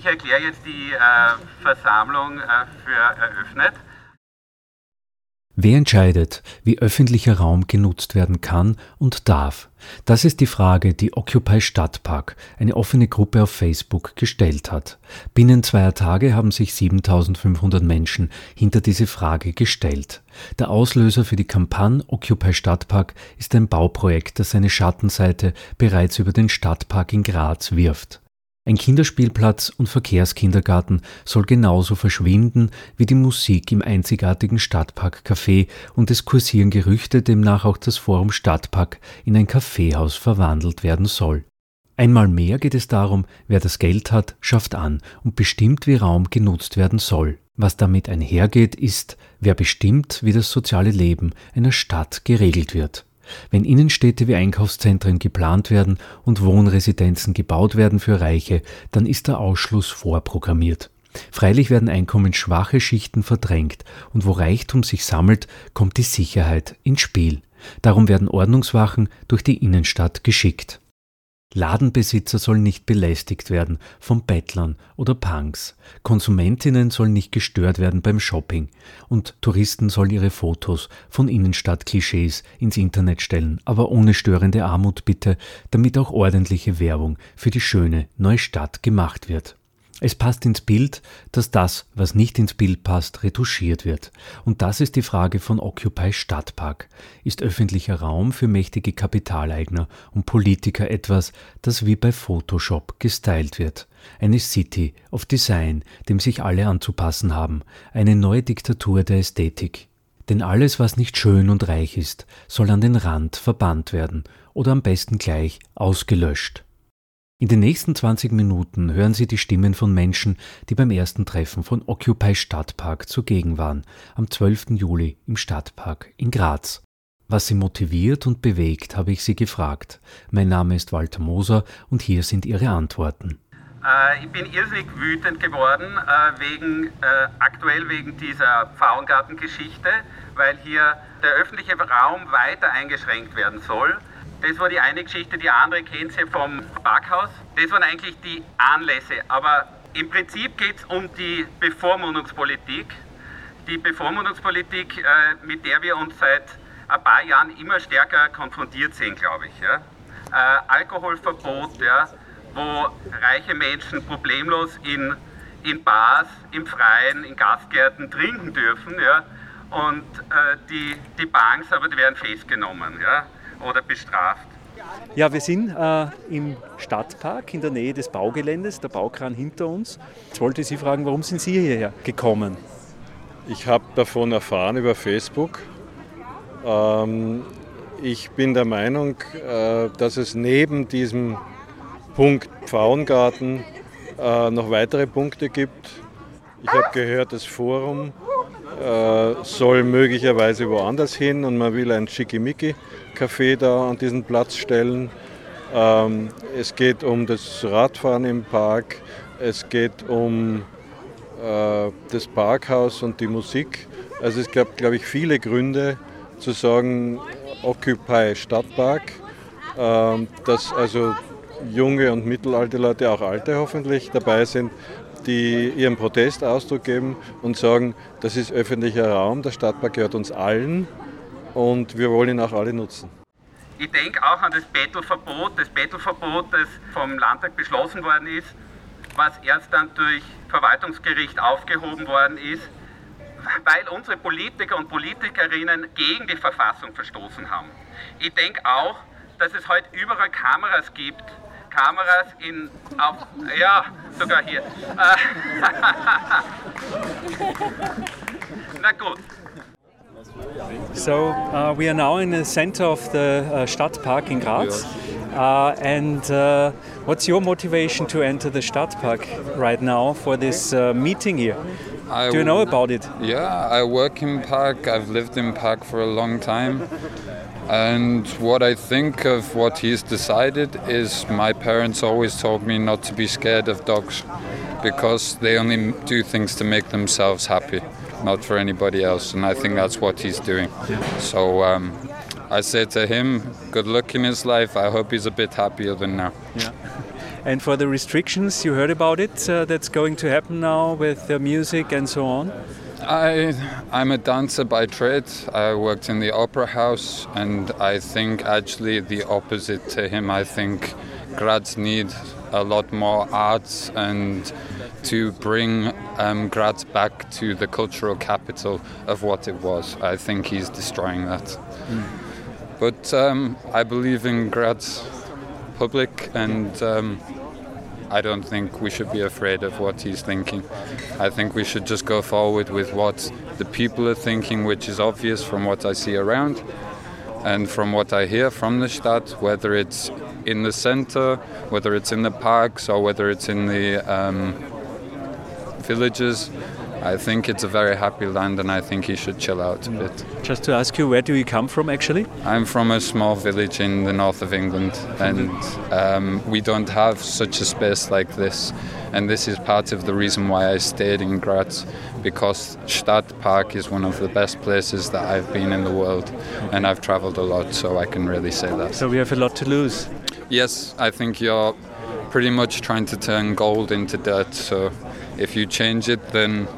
ich erkläre jetzt die äh, Versammlung äh, für eröffnet. Wer entscheidet, wie öffentlicher Raum genutzt werden kann und darf? Das ist die Frage, die Occupy Stadtpark, eine offene Gruppe auf Facebook, gestellt hat. Binnen zweier Tage haben sich 7500 Menschen hinter diese Frage gestellt. Der Auslöser für die Kampagne Occupy Stadtpark ist ein Bauprojekt, das seine Schattenseite bereits über den Stadtpark in Graz wirft. Ein Kinderspielplatz und Verkehrskindergarten soll genauso verschwinden wie die Musik im einzigartigen Stadtpark Café und es kursieren Gerüchte, demnach auch das Forum Stadtpark in ein Kaffeehaus verwandelt werden soll. Einmal mehr geht es darum, wer das Geld hat, schafft an und bestimmt, wie Raum genutzt werden soll. Was damit einhergeht, ist, wer bestimmt, wie das soziale Leben einer Stadt geregelt wird. Wenn Innenstädte wie Einkaufszentren geplant werden und Wohnresidenzen gebaut werden für Reiche, dann ist der Ausschluss vorprogrammiert. Freilich werden einkommensschwache Schichten verdrängt, und wo Reichtum sich sammelt, kommt die Sicherheit ins Spiel. Darum werden Ordnungswachen durch die Innenstadt geschickt. Ladenbesitzer sollen nicht belästigt werden von Bettlern oder Punks. Konsumentinnen sollen nicht gestört werden beim Shopping. Und Touristen sollen ihre Fotos von Innenstadtklischees ins Internet stellen, aber ohne störende Armut bitte, damit auch ordentliche Werbung für die schöne neue Stadt gemacht wird. Es passt ins Bild, dass das, was nicht ins Bild passt, retuschiert wird. Und das ist die Frage von Occupy Stadtpark. Ist öffentlicher Raum für mächtige Kapitaleigner und Politiker etwas, das wie bei Photoshop gestylt wird? Eine City of Design, dem sich alle anzupassen haben. Eine neue Diktatur der Ästhetik. Denn alles, was nicht schön und reich ist, soll an den Rand verbannt werden oder am besten gleich ausgelöscht. In den nächsten 20 Minuten hören Sie die Stimmen von Menschen, die beim ersten Treffen von Occupy Stadtpark zugegen waren, am 12. Juli im Stadtpark in Graz. Was sie motiviert und bewegt, habe ich sie gefragt. Mein Name ist Walter Moser und hier sind ihre Antworten. Äh, ich bin irrsinnig wütend geworden, äh, wegen, äh, aktuell wegen dieser Pfauengartengeschichte, weil hier der öffentliche Raum weiter eingeschränkt werden soll. Das war die eine Geschichte. Die andere kennt ihr vom Parkhaus. Das waren eigentlich die Anlässe. Aber im Prinzip geht es um die Bevormundungspolitik. Die Bevormundungspolitik, äh, mit der wir uns seit ein paar Jahren immer stärker konfrontiert sehen, glaube ich. Ja. Äh, Alkoholverbot, ja, wo reiche Menschen problemlos in, in Bars, im Freien, in Gastgärten trinken dürfen. Ja, und äh, die, die Banks aber die werden festgenommen. Ja oder bestraft? Ja, wir sind äh, im Stadtpark in der Nähe des Baugeländes, der Baukran hinter uns. Jetzt wollte ich Sie fragen, warum sind Sie hierher gekommen? Ich habe davon erfahren über Facebook. Ähm, ich bin der Meinung, äh, dass es neben diesem Punkt Pfauengarten äh, noch weitere Punkte gibt. Ich habe gehört, das Forum äh, soll möglicherweise woanders hin und man will ein Schickimicki-Café da an diesen Platz stellen. Ähm, es geht um das Radfahren im Park, es geht um äh, das Parkhaus und die Musik. Also es gab, glaube ich, viele Gründe zu sagen, Occupy Stadtpark, ähm, dass also junge und mittelalte Leute, auch alte hoffentlich, dabei sind, die ihren Protest Ausdruck geben und sagen, das ist öffentlicher Raum, der Stadtpark gehört uns allen und wir wollen ihn auch alle nutzen. Ich denke auch an das Bettelverbot, das Bettelverbot, das vom Landtag beschlossen worden ist, was erst dann durch Verwaltungsgericht aufgehoben worden ist, weil unsere Politiker und Politikerinnen gegen die Verfassung verstoßen haben. Ich denke auch, dass es heute überall Kameras gibt, Kameras in, auf, ja, sogar hier. Na gut. So uh, we are now in the center of the uh, Stadtpark in Graz. Uh, and uh, what's your motivation to enter the Stadtpark right now for this uh, meeting here? I Do you know about it? Yeah, I work in park. I've lived in park for a long time. And what I think of what he's decided is my parents always told me not to be scared of dogs because they only do things to make themselves happy, not for anybody else. And I think that's what he's doing. So um, I said to him, good luck in his life. I hope he's a bit happier than now. Yeah. And for the restrictions, you heard about it, uh, that's going to happen now with the music and so on? I, I'm a dancer by trade. I worked in the opera house, and I think actually the opposite to him. I think grads need a lot more arts and to bring um, Graz back to the cultural capital of what it was. I think he's destroying that. Mm. But um, I believe in grads public and um, I don't think we should be afraid of what he's thinking. I think we should just go forward with what the people are thinking, which is obvious from what I see around and from what I hear from the Stadt, whether it's in the center, whether it's in the parks, or whether it's in the um, villages. I think it's a very happy land and I think he should chill out a bit. Just to ask you, where do you come from actually? I'm from a small village in the north of England and um, we don't have such a space like this. And this is part of the reason why I stayed in Graz because Stadtpark is one of the best places that I've been in the world and I've traveled a lot so I can really say that. So we have a lot to lose. Yes, I think you're pretty much trying to turn gold into dirt. So if you change it, then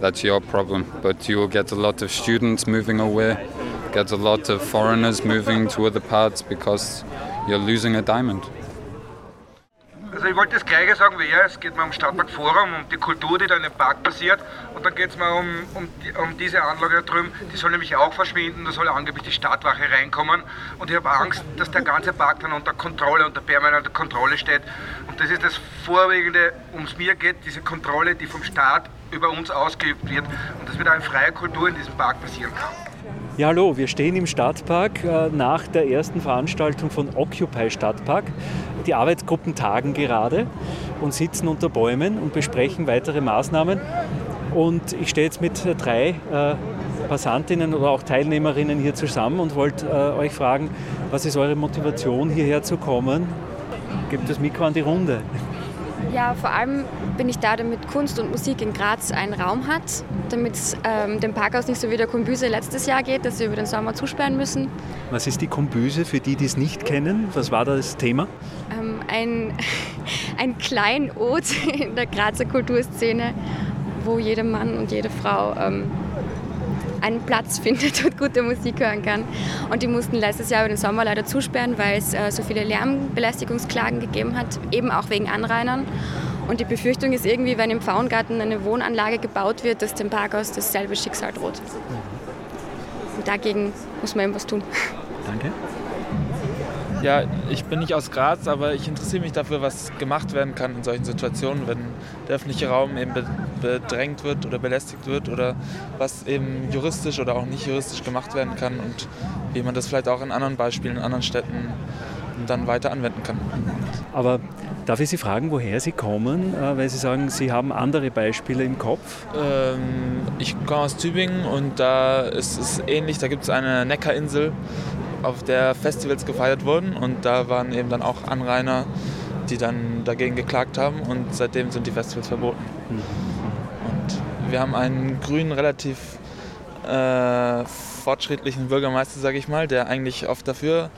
that's your problem. But you will get a lot of students moving away, get a lot of foreigners moving to other parts because you're losing a diamond. Also ich wollte das Gleiche sagen wie er. Es geht mir um Stadtpark Forum, um die Kultur, die da in dem Park passiert. Und dann geht es mir um, um, um, diese Anlage da drüben. Die soll nämlich auch verschwinden. Da soll angeblich die Stadtwache reinkommen. Und ich habe Angst, dass der ganze Park dann unter Kontrolle, unter permanenter Kontrolle steht. Und das ist das Vorwiegende, um es mir geht, diese Kontrolle, die vom Staat über uns ausgeübt wird. Und dass wieder eine freie Kultur in diesem Park passieren kann. Ja, hallo, wir stehen im Stadtpark äh, nach der ersten Veranstaltung von Occupy Stadtpark. Die Arbeitsgruppen tagen gerade und sitzen unter Bäumen und besprechen weitere Maßnahmen. Und ich stehe jetzt mit drei äh, Passantinnen oder auch Teilnehmerinnen hier zusammen und wollte äh, euch fragen, was ist eure Motivation hierher zu kommen? Gebt das Mikro an die Runde. Ja, vor allem bin ich da, damit Kunst und Musik in Graz einen Raum hat, damit es ähm, dem Parkhaus nicht so wie der Kombüse letztes Jahr geht, dass wir über den Sommer zusperren müssen. Was ist die Kombüse für die, die es nicht kennen? Was war da das Thema? Ähm, ein, ein Kleinod in der Grazer Kulturszene, wo jeder Mann und jede Frau ähm, einen Platz findet und gute Musik hören kann. Und die mussten letztes Jahr über den Sommer leider zusperren, weil es äh, so viele Lärmbelästigungsklagen gegeben hat, eben auch wegen Anrainern. Und die Befürchtung ist irgendwie, wenn im Pfauengarten eine Wohnanlage gebaut wird, dass dem Parkhaus dasselbe Schicksal droht. Und dagegen muss man eben was tun. Danke. Ja, ich bin nicht aus Graz, aber ich interessiere mich dafür, was gemacht werden kann in solchen Situationen, wenn der öffentliche Raum eben bedrängt wird oder belästigt wird oder was eben juristisch oder auch nicht juristisch gemacht werden kann und wie man das vielleicht auch in anderen Beispielen, in anderen Städten dann weiter anwenden kann. Aber darf ich Sie fragen, woher Sie kommen, äh, weil Sie sagen, Sie haben andere Beispiele im Kopf? Ähm, ich komme aus Tübingen und da ist es ähnlich, da gibt es eine Neckarinsel, auf der Festivals gefeiert wurden und da waren eben dann auch Anrainer, die dann dagegen geklagt haben und seitdem sind die Festivals verboten. Und wir haben einen grünen, relativ äh, fortschrittlichen Bürgermeister, sage ich mal, der eigentlich oft dafür,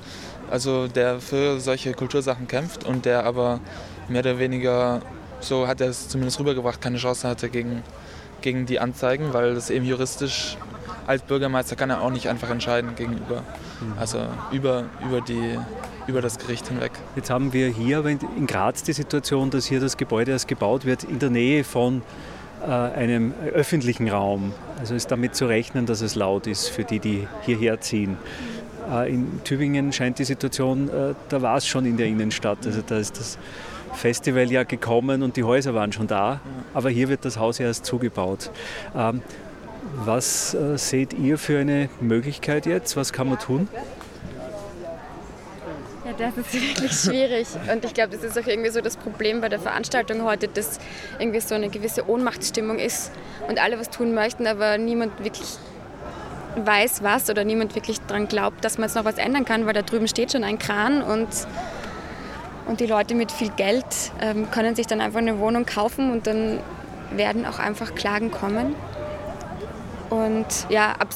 also der für solche Kultursachen kämpft und der aber mehr oder weniger, so hat er es zumindest rübergebracht, keine Chance hatte gegen, gegen die Anzeigen, weil das eben juristisch als Bürgermeister kann er auch nicht einfach entscheiden gegenüber, also über, über, die, über das Gericht hinweg. Jetzt haben wir hier in Graz die Situation, dass hier das Gebäude erst gebaut wird in der Nähe von äh, einem öffentlichen Raum. Also ist damit zu rechnen, dass es laut ist für die, die hierher ziehen. Äh, in Tübingen scheint die Situation, äh, da war es schon in der Innenstadt. Also da ist das Festival ja gekommen und die Häuser waren schon da, aber hier wird das Haus erst zugebaut. Ähm, was äh, seht ihr für eine Möglichkeit jetzt? Was kann man tun? Ja, das ist wirklich schwierig. Und ich glaube, das ist auch irgendwie so das Problem bei der Veranstaltung heute, dass irgendwie so eine gewisse Ohnmachtsstimmung ist und alle was tun möchten, aber niemand wirklich weiß was oder niemand wirklich daran glaubt, dass man jetzt noch was ändern kann, weil da drüben steht schon ein Kran und, und die Leute mit viel Geld ähm, können sich dann einfach eine Wohnung kaufen und dann werden auch einfach Klagen kommen. Und ja, ab,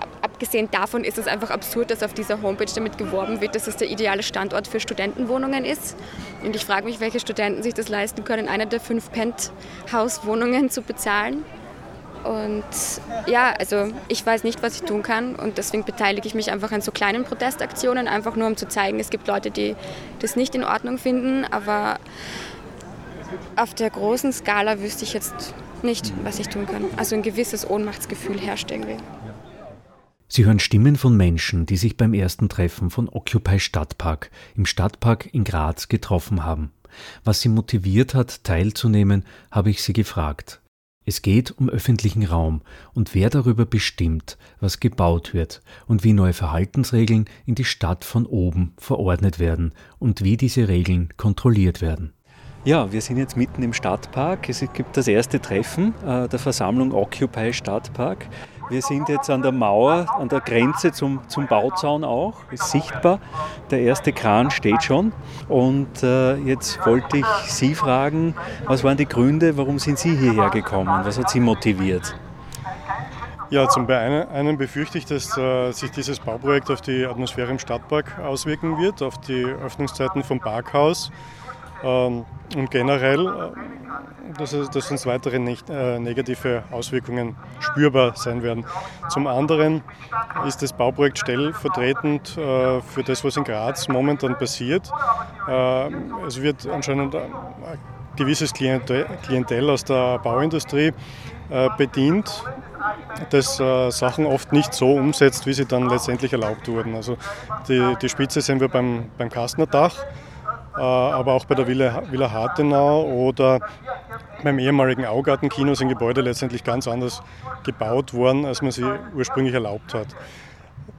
ab abgesehen davon ist es einfach absurd, dass auf dieser Homepage damit geworben wird, dass es der ideale Standort für Studentenwohnungen ist. Und ich frage mich, welche Studenten sich das leisten können, eine der fünf Penthouse-Wohnungen zu bezahlen. Und ja, also ich weiß nicht, was ich tun kann und deswegen beteilige ich mich einfach an so kleinen Protestaktionen, einfach nur um zu zeigen, es gibt Leute, die das nicht in Ordnung finden, aber auf der großen Skala wüsste ich jetzt nicht, was ich tun kann. Also ein gewisses Ohnmachtsgefühl herrscht irgendwie. Sie hören Stimmen von Menschen, die sich beim ersten Treffen von Occupy Stadtpark im Stadtpark in Graz getroffen haben. Was sie motiviert hat, teilzunehmen, habe ich sie gefragt. Es geht um öffentlichen Raum und wer darüber bestimmt, was gebaut wird und wie neue Verhaltensregeln in die Stadt von oben verordnet werden und wie diese Regeln kontrolliert werden. Ja, wir sind jetzt mitten im Stadtpark. Es gibt das erste Treffen äh, der Versammlung Occupy Stadtpark. Wir sind jetzt an der Mauer, an der Grenze zum, zum Bauzaun auch, ist sichtbar. Der erste Kran steht schon. Und äh, jetzt wollte ich Sie fragen, was waren die Gründe, warum sind Sie hierher gekommen? Was hat Sie motiviert? Ja, zum einen befürchte ich, dass äh, sich dieses Bauprojekt auf die Atmosphäre im Stadtpark auswirken wird, auf die Öffnungszeiten vom Parkhaus und generell, äh, dass, dass uns weitere nicht, äh, negative Auswirkungen spürbar sein werden. Zum anderen ist das Bauprojekt stellvertretend äh, für das, was in Graz momentan passiert. Äh, es wird anscheinend ein gewisses Klientel, aus der Bauindustrie äh, bedient, das äh, Sachen oft nicht so umsetzt, wie sie dann letztendlich erlaubt wurden. Also die, die Spitze sehen wir beim, beim Kastnerdach. Äh, aber auch bei der Villa, Villa Hartenau oder beim ehemaligen Augartenkino sind Gebäude letztendlich ganz anders gebaut worden, als man sie ursprünglich erlaubt hat.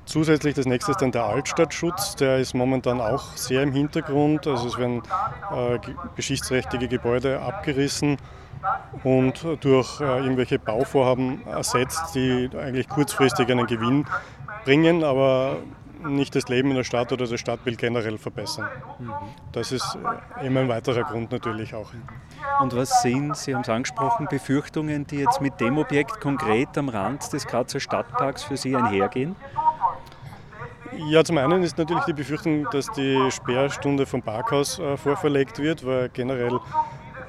Zusätzlich das nächste ist dann der Altstadtschutz, der ist momentan auch sehr im Hintergrund. Also es werden äh, Gebäude abgerissen und durch äh, irgendwelche Bauvorhaben ersetzt, die eigentlich kurzfristig einen Gewinn bringen, aber nicht das Leben in der Stadt oder das Stadtbild generell verbessern. Das ist immer ein weiterer Grund natürlich auch. Und was sind, Sie haben es angesprochen, Befürchtungen, die jetzt mit dem Objekt konkret am Rand des Grazer Stadtparks für Sie einhergehen? Ja, zum einen ist natürlich die Befürchtung, dass die Sperrstunde vom Parkhaus äh, vorverlegt wird, weil generell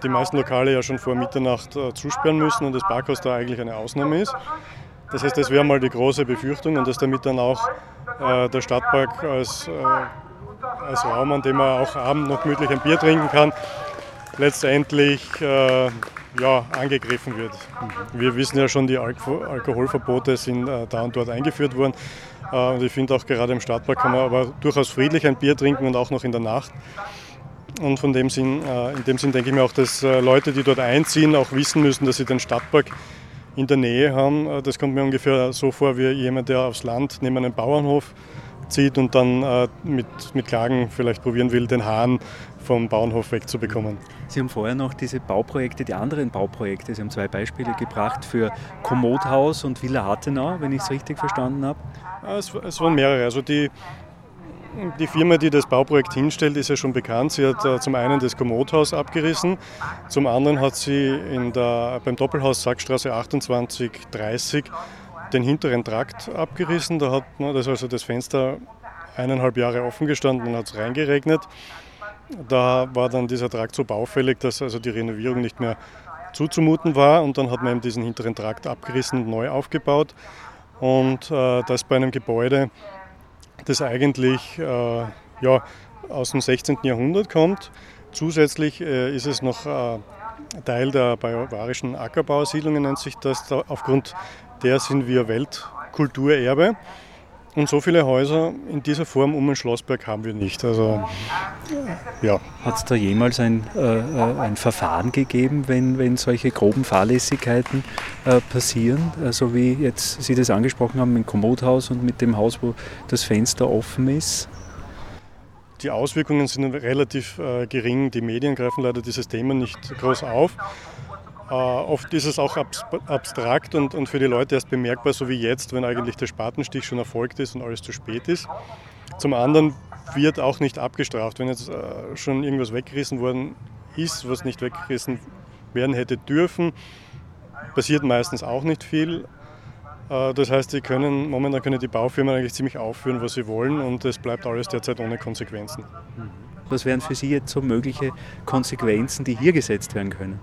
die meisten Lokale ja schon vor Mitternacht äh, zusperren müssen und das Parkhaus da eigentlich eine Ausnahme ist. Das heißt, das wäre mal die große Befürchtung und dass damit dann auch äh, der Stadtpark als, äh, als Raum, an dem man auch abend noch gemütlich ein Bier trinken kann, letztendlich äh, ja, angegriffen wird. Wir wissen ja schon, die Alko Alkoholverbote sind äh, da und dort eingeführt worden. Äh, und ich finde auch gerade im Stadtpark kann man aber durchaus friedlich ein Bier trinken und auch noch in der Nacht. Und von dem Sinn, äh, in dem Sinn denke ich mir auch, dass Leute, die dort einziehen, auch wissen müssen, dass sie den Stadtpark in der Nähe haben. Äh, das kommt mir ungefähr so vor wie jemand, der aufs Land neben einem Bauernhof zieht und dann äh, mit, mit Klagen vielleicht probieren will, den Hahn vom Bauernhof wegzubekommen. Sie haben vorher noch diese Bauprojekte, die anderen Bauprojekte, Sie haben zwei Beispiele gebracht für Kommodhaus und Villa Hartenau, wenn ich es richtig verstanden habe. Es, es waren mehrere. Also die, die Firma, die das Bauprojekt hinstellt, ist ja schon bekannt. Sie hat äh, zum einen das Kommodhaus abgerissen, zum anderen hat sie der, beim Doppelhaus Sackstraße 2830 den hinteren Trakt abgerissen. Da hat man das also das Fenster eineinhalb Jahre offen gestanden und hat es reingeregnet. Da war dann dieser Trakt so baufällig, dass also die Renovierung nicht mehr zuzumuten war und dann hat man eben diesen hinteren Trakt abgerissen und neu aufgebaut. Und äh, das bei einem Gebäude, das eigentlich äh, ja, aus dem 16. Jahrhundert kommt. Zusätzlich äh, ist es noch äh, Teil der bavarischen Ackerbausiedlungen, nennt sich das. Da, aufgrund der sind wir Weltkulturerbe. Und so viele Häuser in dieser Form um den Schlossberg haben wir nicht. Also, ja. Hat es da jemals ein, äh, äh, ein Verfahren gegeben, wenn, wenn solche groben Fahrlässigkeiten äh, passieren? So also wie jetzt Sie das angesprochen haben mit dem Kommodhaus und mit dem Haus, wo das Fenster offen ist? Die Auswirkungen sind relativ äh, gering. Die Medien greifen leider dieses Thema nicht groß auf. Äh, oft ist es auch abstrakt und, und für die Leute erst bemerkbar, so wie jetzt, wenn eigentlich der Spatenstich schon erfolgt ist und alles zu spät ist. Zum anderen wird auch nicht abgestraft. Wenn jetzt äh, schon irgendwas weggerissen worden ist, was nicht weggerissen werden hätte dürfen, passiert meistens auch nicht viel. Äh, das heißt, die können, momentan können die Baufirmen eigentlich ziemlich aufführen, was sie wollen und es bleibt alles derzeit ohne Konsequenzen. Was wären für Sie jetzt so mögliche Konsequenzen, die hier gesetzt werden können?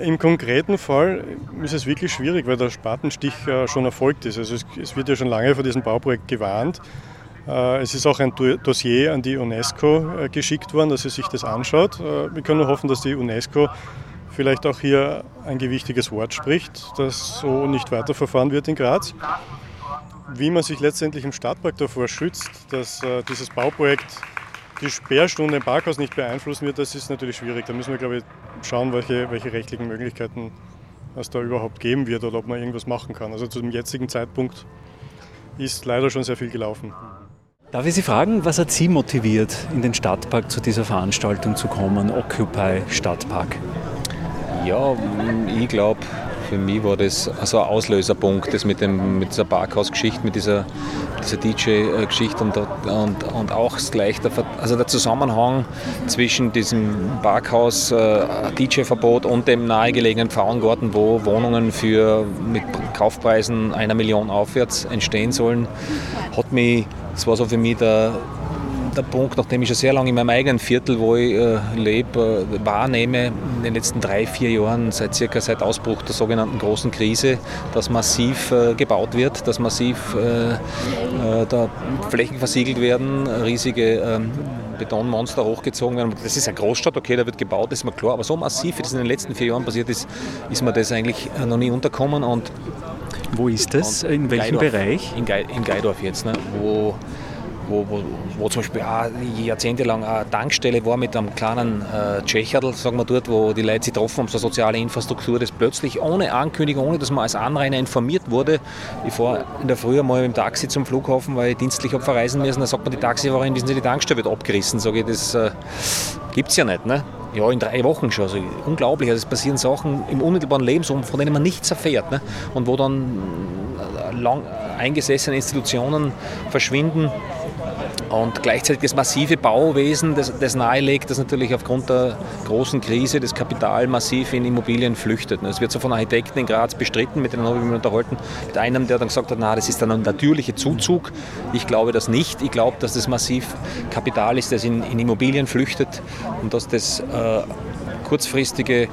Im konkreten Fall ist es wirklich schwierig, weil der Spatenstich äh, schon erfolgt ist. Also es wird ja schon lange vor diesem Bauprojekt gewarnt. Äh, es ist auch ein Dossier an die UNESCO geschickt worden, dass sie sich das anschaut. Wir können nur hoffen, dass die UNESCO vielleicht auch hier ein gewichtiges Wort spricht, dass so nicht weiterverfahren wird in Graz. Wie man sich letztendlich im Stadtpark davor schützt, dass äh, dieses Bauprojekt die Sperrstunde im Parkhaus nicht beeinflussen wird, das ist natürlich schwierig. Da müssen wir, glaube ich, schauen, welche, welche rechtlichen Möglichkeiten es da überhaupt geben wird oder ob man irgendwas machen kann. Also zu dem jetzigen Zeitpunkt ist leider schon sehr viel gelaufen. Darf ich Sie fragen, was hat Sie motiviert, in den Stadtpark zu dieser Veranstaltung zu kommen, Occupy Stadtpark? Ja, ich glaube, für mich war das also ein Auslöserpunkt, das mit, dem, mit dieser Parkhaus-Geschichte, mit dieser, dieser DJ-Geschichte und, und, und auch gleich der, also der Zusammenhang zwischen diesem Parkhaus-DJ-Verbot äh, und dem nahegelegenen Frauengarten, wo Wohnungen für, mit Kaufpreisen einer Million aufwärts entstehen sollen, hat mich, das war so für mich der, der Punkt, nachdem ich schon sehr lange in meinem eigenen Viertel, wo ich äh, lebe, äh, wahrnehme, in den letzten drei, vier Jahren, seit circa seit Ausbruch der sogenannten großen Krise, dass massiv äh, gebaut wird, dass massiv äh, äh, da Flächen versiegelt werden, riesige ähm, Betonmonster hochgezogen werden. Das ist eine Großstadt, okay, da wird gebaut, das ist mir klar, aber so massiv, wie das in den letzten vier Jahren passiert ist, ist mir das eigentlich noch nie unterkommen. Und wo ist das? In welchem Geidorf, Bereich? In, Ge in Geidorf jetzt, ne, wo wo, wo, wo zum Beispiel auch jahrzehntelang eine Tankstelle war mit einem kleinen äh, Tschecherl, sagen wir dort, wo die Leute sich getroffen haben, so soziale Infrastruktur, das plötzlich ohne Ankündigung, ohne dass man als Anrainer informiert wurde. Ich fahre in der Früh mal mit dem Taxi zum Flughafen, weil ich dienstlich habe verreisen müssen, da sagt man die Taxifahrerin, wissen Sie, die Tankstelle wird abgerissen. Sage ich, das äh, gibt es ja nicht. Ne? Ja, in drei Wochen schon. Also unglaublich. Also es passieren Sachen im unmittelbaren Lebensumfeld, von denen man nichts erfährt. Ne? Und wo dann äh, lang eingesessene Institutionen verschwinden und gleichzeitig das massive Bauwesen, das, das nahelegt, dass natürlich aufgrund der großen Krise das Kapital massiv in Immobilien flüchtet. Es wird so von Architekten in Graz bestritten, mit denen habe ich mich unterhalten, mit einem, der dann gesagt hat, na, das ist dann ein natürlicher Zuzug. Ich glaube das nicht. Ich glaube, dass das massiv Kapital ist, das in, in Immobilien flüchtet und dass das äh, kurzfristige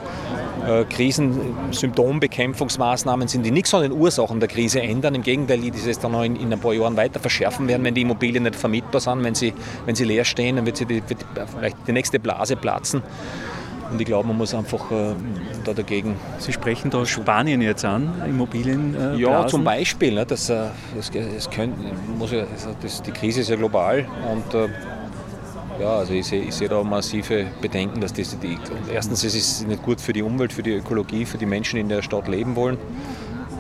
Krisensymptombekämpfungsmaßnahmen sind, die nichts an den Ursachen der Krise ändern. Im Gegenteil, die dieses dann noch in, in, ein paar Jahren weiter verschärfen werden, wenn die Immobilien nicht vermietbar sind, wenn sie, wenn sie leer stehen, dann wird, sie die, wird vielleicht die nächste Blase platzen. Und ich glaube, man muss einfach äh, da dagegen. Sie sprechen da Spanien jetzt an, Immobilien? Äh, ja, zum Beispiel. Ne, das, äh, das, das, können, muss ja, das, die Krise ist ja global und äh, ja, also ich sehe, sehe da massive Bedenken, dass das die, erstens es ist nicht gut für die Umwelt, für die Ökologie, für die Menschen, die in der Stadt leben wollen.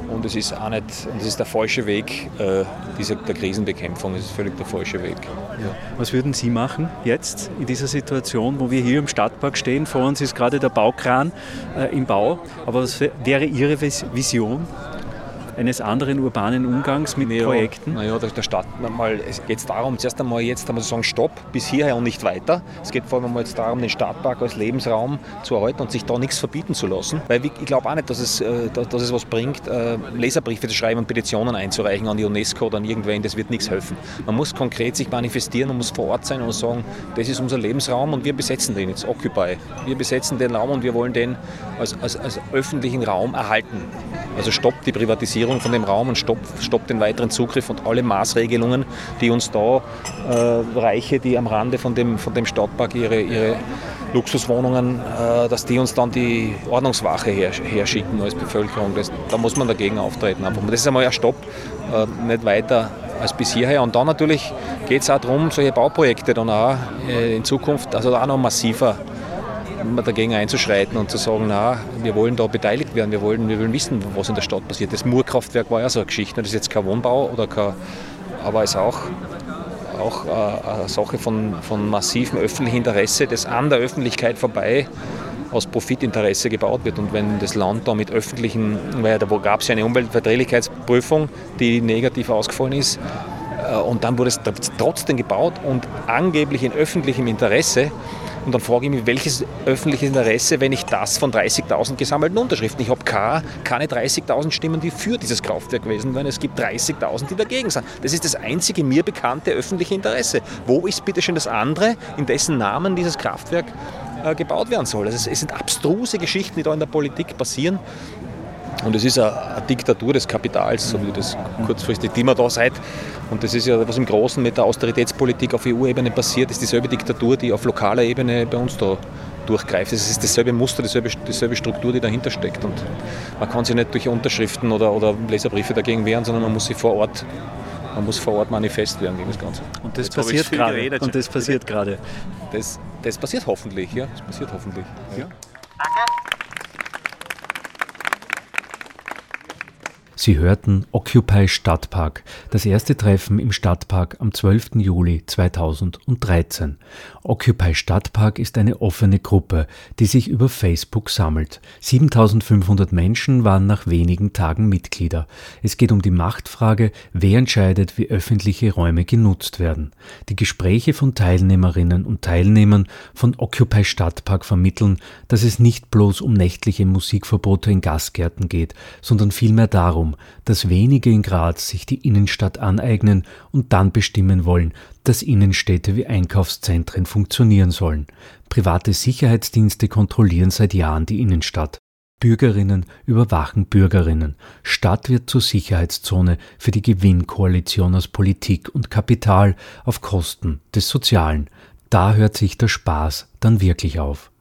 Und es ist auch nicht, und es ist der falsche Weg äh, dieser, der Krisenbekämpfung. Es ist völlig der falsche Weg. Ja. Was würden Sie machen jetzt in dieser Situation, wo wir hier im Stadtpark stehen? Vor uns ist gerade der Baukran äh, im Bau. Aber was wäre Ihre Vision? Eines anderen urbanen Umgangs mit naja, Projekten? Naja, der, der Stadt mal, es geht darum, zuerst einmal jetzt einmal zu sagen, stopp, bis hierher und nicht weiter. Es geht vor allem mal jetzt darum, den Stadtpark als Lebensraum zu erhalten und sich da nichts verbieten zu lassen. Weil ich glaube auch nicht, dass es, äh, dass es was bringt, äh, Leserbriefe zu schreiben und Petitionen einzureichen an die UNESCO oder an irgendwen, das wird nichts helfen. Man muss konkret sich manifestieren und muss vor Ort sein und sagen, das ist unser Lebensraum und wir besetzen den jetzt, Occupy. Wir besetzen den Raum und wir wollen den als, als, als öffentlichen Raum erhalten. Also stoppt die Privatisierung von dem Raum und stoppt, stoppt den weiteren Zugriff und alle Maßregelungen, die uns da äh, Reiche, die am Rande von dem, von dem Stadtpark ihre, ihre Luxuswohnungen, äh, dass die uns dann die Ordnungswache her, herschicken als Bevölkerung. Das, da muss man dagegen auftreten. Einfach. Das ist einmal ein Stopp, äh, nicht weiter als bis hierher. Und dann natürlich geht es auch darum, solche Bauprojekte dann auch äh, in Zukunft, also auch noch massiver dagegen einzuschreiten und zu sagen, na, wir wollen da beteiligt werden, wir wollen, wir wollen wissen, was in der Stadt passiert. Das Murkraftwerk war ja so eine Geschichte, das ist jetzt kein Wohnbau, oder kein, aber ist auch, auch äh, eine Sache von, von massivem öffentlichem Interesse, das an der Öffentlichkeit vorbei aus Profitinteresse gebaut wird. Und wenn das Land da mit öffentlichen, weil da gab es ja eine Umweltverträglichkeitsprüfung, die negativ ausgefallen ist, äh, und dann wurde es trotzdem gebaut und angeblich in öffentlichem Interesse Und dann frage ich mich, welches öffentliche Interesse, wenn ich das von 30.000 gesammelten Unterschriften? Ich habe keine 30.000 Stimmen, die für dieses Kraftwerk gewesen wären. Es gibt 30.000, die dagegen sind. Das ist das einzige mir bekannte öffentliche Interesse. Wo ist bitte schön das andere, in dessen Namen dieses Kraftwerk äh, gebaut werden soll? Also es sind abstruse Geschichten, die da in der Politik passieren. Und es ist eine, Diktatur des Kapitals, so wie das kurzfristig, man da seid. Und das ist ja, was im Großen mit der Austeritätspolitik auf EU-Ebene passiert, ist dieselbe Diktatur, die auf lokaler Ebene bei uns da durchgreift. Es ist dasselbe Muster, dieselbe, dieselbe Struktur, die dahinter steckt. Und man kann sich nicht durch Unterschriften oder, oder Leserbriefe dagegen wehren, sondern man muss sich vor Ort man muss vor Ort manifest werden gegen das Ganze. Und das Jetzt passiert gerade. Und das passiert gerade. Das, das passiert hoffentlich, ja. Das passiert hoffentlich. Ja. Danke. Sie hörten Occupy Stadtpark, das erste Treffen im Stadtpark am 12. Juli 2013. Occupy Stadtpark ist eine offene Gruppe, die sich über Facebook sammelt. 7500 Menschen waren nach wenigen Tagen Mitglieder. Es geht um die Machtfrage, wer entscheidet, wie öffentliche Räume genutzt werden. Die Gespräche von Teilnehmerinnen und Teilnehmern von Occupy Stadtpark vermitteln, dass es nicht bloß um nächtliche Musikverbote in Gastgärten geht, sondern vielmehr darum, dass wenige in Graz sich die Innenstadt aneignen und dann bestimmen wollen, dass Innenstädte wie Einkaufszentren funktionieren sollen. Private Sicherheitsdienste kontrollieren seit Jahren die Innenstadt. Bürgerinnen überwachen Bürgerinnen. Stadt wird zur Sicherheitszone für die Gewinnkoalition aus Politik und Kapital auf Kosten des Sozialen. Da hört sich der Spaß dann wirklich auf.